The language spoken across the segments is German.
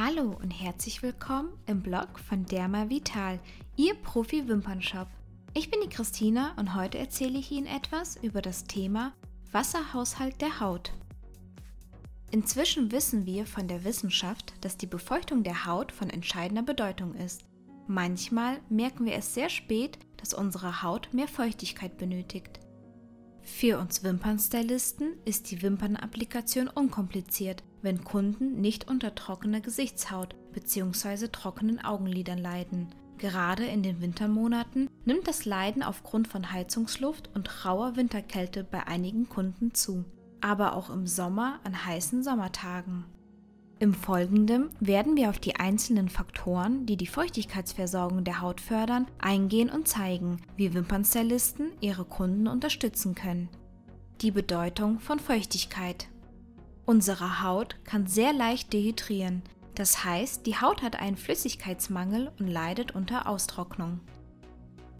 Hallo und herzlich willkommen im Blog von Derma Vital, Ihr Profi-Wimpernshop. Ich bin die Christina und heute erzähle ich Ihnen etwas über das Thema Wasserhaushalt der Haut. Inzwischen wissen wir von der Wissenschaft, dass die Befeuchtung der Haut von entscheidender Bedeutung ist. Manchmal merken wir es sehr spät, dass unsere Haut mehr Feuchtigkeit benötigt. Für uns Wimpernstylisten ist die Wimpernapplikation unkompliziert, wenn Kunden nicht unter trockener Gesichtshaut bzw. trockenen Augenlidern leiden. Gerade in den Wintermonaten nimmt das Leiden aufgrund von Heizungsluft und rauer Winterkälte bei einigen Kunden zu, aber auch im Sommer an heißen Sommertagen. Im Folgenden werden wir auf die einzelnen Faktoren, die die Feuchtigkeitsversorgung der Haut fördern, eingehen und zeigen, wie Wimpernstylisten ihre Kunden unterstützen können. Die Bedeutung von Feuchtigkeit. Unsere Haut kann sehr leicht dehydrieren, das heißt, die Haut hat einen Flüssigkeitsmangel und leidet unter Austrocknung.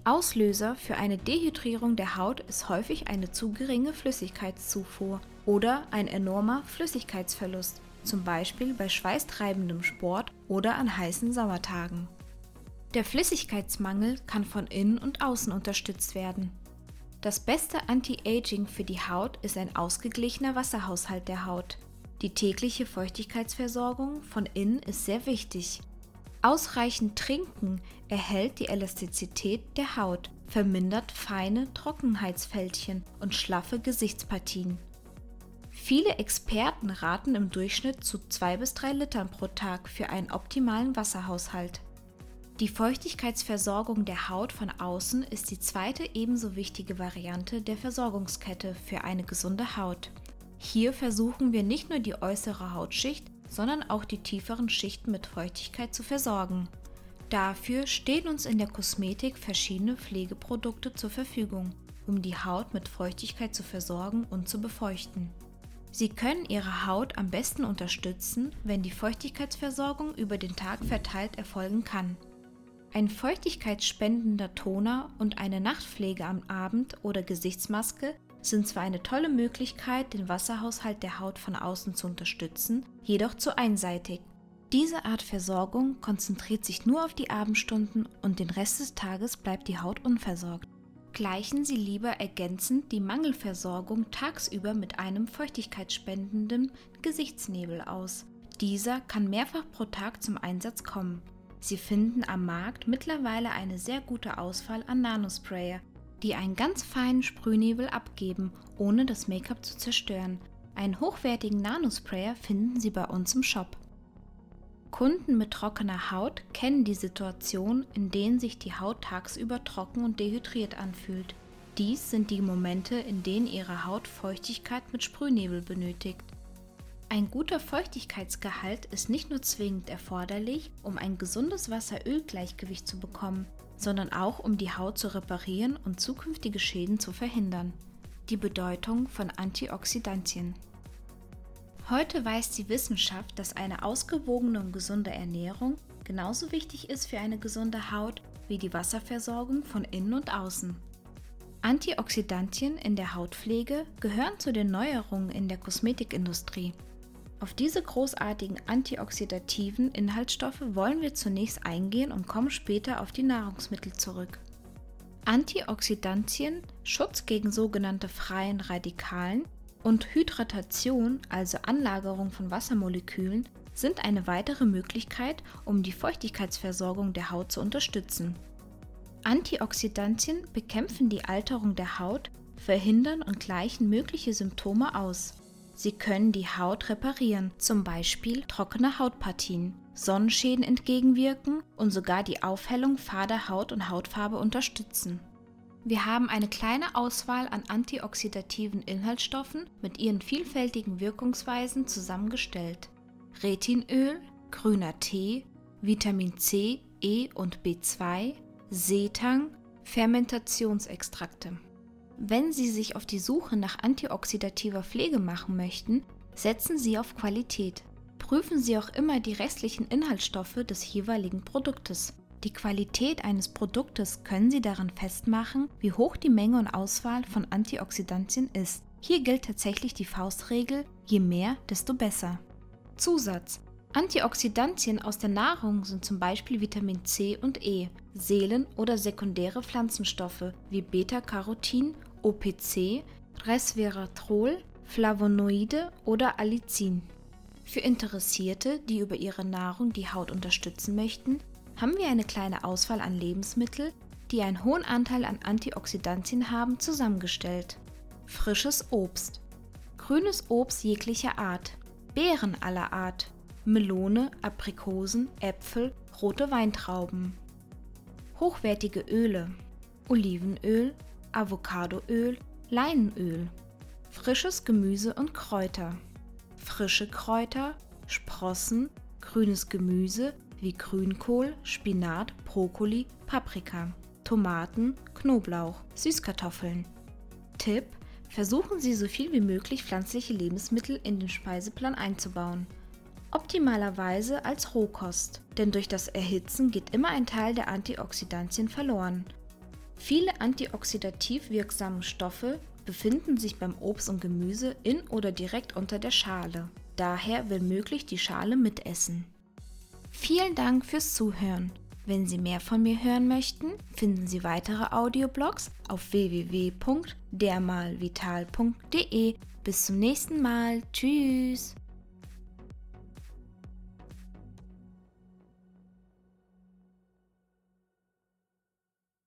Auslöser für eine Dehydrierung der Haut ist häufig eine zu geringe Flüssigkeitszufuhr oder ein enormer Flüssigkeitsverlust, zum Beispiel bei schweißtreibendem Sport oder an heißen Sommertagen. Der Flüssigkeitsmangel kann von innen und außen unterstützt werden. Das beste Anti-Aging für die Haut ist ein ausgeglichener Wasserhaushalt der Haut. Die tägliche Feuchtigkeitsversorgung von innen ist sehr wichtig. Ausreichend Trinken erhält die Elastizität der Haut, vermindert feine Trockenheitsfältchen und schlaffe Gesichtspartien. Viele Experten raten im Durchschnitt zu 2 bis 3 Litern pro Tag für einen optimalen Wasserhaushalt. Die Feuchtigkeitsversorgung der Haut von außen ist die zweite ebenso wichtige Variante der Versorgungskette für eine gesunde Haut. Hier versuchen wir nicht nur die äußere Hautschicht, sondern auch die tieferen Schichten mit Feuchtigkeit zu versorgen. Dafür stehen uns in der Kosmetik verschiedene Pflegeprodukte zur Verfügung, um die Haut mit Feuchtigkeit zu versorgen und zu befeuchten. Sie können Ihre Haut am besten unterstützen, wenn die Feuchtigkeitsversorgung über den Tag verteilt erfolgen kann. Ein feuchtigkeitsspendender Toner und eine Nachtpflege am Abend oder Gesichtsmaske sind zwar eine tolle Möglichkeit, den Wasserhaushalt der Haut von außen zu unterstützen, jedoch zu einseitig. Diese Art Versorgung konzentriert sich nur auf die Abendstunden und den Rest des Tages bleibt die Haut unversorgt gleichen Sie lieber ergänzend die Mangelversorgung tagsüber mit einem feuchtigkeitsspendenden Gesichtsnebel aus. Dieser kann mehrfach pro Tag zum Einsatz kommen. Sie finden am Markt mittlerweile eine sehr gute Auswahl an Nanosprayer, die einen ganz feinen Sprühnebel abgeben, ohne das Make-up zu zerstören. Einen hochwertigen Nanosprayer finden Sie bei uns im Shop. Kunden mit trockener Haut kennen die Situation, in denen sich die Haut tagsüber trocken und dehydriert anfühlt. Dies sind die Momente, in denen ihre Haut Feuchtigkeit mit Sprühnebel benötigt. Ein guter Feuchtigkeitsgehalt ist nicht nur zwingend erforderlich, um ein gesundes Wasser-Öl-Gleichgewicht zu bekommen, sondern auch um die Haut zu reparieren und zukünftige Schäden zu verhindern. Die Bedeutung von Antioxidantien. Heute weiß die Wissenschaft, dass eine ausgewogene und gesunde Ernährung genauso wichtig ist für eine gesunde Haut wie die Wasserversorgung von innen und außen. Antioxidantien in der Hautpflege gehören zu den Neuerungen in der Kosmetikindustrie. Auf diese großartigen antioxidativen Inhaltsstoffe wollen wir zunächst eingehen und kommen später auf die Nahrungsmittel zurück. Antioxidantien, Schutz gegen sogenannte freien Radikalen, und Hydratation, also Anlagerung von Wassermolekülen, sind eine weitere Möglichkeit, um die Feuchtigkeitsversorgung der Haut zu unterstützen. Antioxidantien bekämpfen die Alterung der Haut, verhindern und gleichen mögliche Symptome aus. Sie können die Haut reparieren, zum Beispiel trockene Hautpartien, Sonnenschäden entgegenwirken und sogar die Aufhellung fader Haut und Hautfarbe unterstützen. Wir haben eine kleine Auswahl an antioxidativen Inhaltsstoffen mit ihren vielfältigen Wirkungsweisen zusammengestellt. Retinöl, grüner Tee, Vitamin C, E und B2, Seetang, Fermentationsextrakte. Wenn Sie sich auf die Suche nach antioxidativer Pflege machen möchten, setzen Sie auf Qualität. Prüfen Sie auch immer die restlichen Inhaltsstoffe des jeweiligen Produktes. Die Qualität eines Produktes können Sie daran festmachen, wie hoch die Menge und Auswahl von Antioxidantien ist. Hier gilt tatsächlich die Faustregel, je mehr, desto besser. Zusatz. Antioxidantien aus der Nahrung sind zum Beispiel Vitamin C und E, Seelen- oder sekundäre Pflanzenstoffe wie Beta-Carotin, OPC, Resveratrol, Flavonoide oder Allicin. Für Interessierte, die über ihre Nahrung die Haut unterstützen möchten, haben wir eine kleine Auswahl an Lebensmitteln, die einen hohen Anteil an Antioxidantien haben, zusammengestellt. Frisches Obst. Grünes Obst jeglicher Art. Beeren aller Art. Melone, Aprikosen, Äpfel, rote Weintrauben. Hochwertige Öle. Olivenöl, Avocadoöl, Leinenöl. Frisches Gemüse und Kräuter. Frische Kräuter, Sprossen, grünes Gemüse wie Grünkohl, Spinat, Brokkoli, Paprika, Tomaten, Knoblauch, Süßkartoffeln. Tipp: Versuchen Sie so viel wie möglich pflanzliche Lebensmittel in den Speiseplan einzubauen. Optimalerweise als Rohkost, denn durch das Erhitzen geht immer ein Teil der Antioxidantien verloren. Viele antioxidativ wirksame Stoffe befinden sich beim Obst und Gemüse in oder direkt unter der Schale. Daher will möglich die Schale mitessen. Vielen Dank fürs Zuhören. Wenn Sie mehr von mir hören möchten, finden Sie weitere Audioblogs auf www.dermalvital.de. Bis zum nächsten Mal. Tschüss.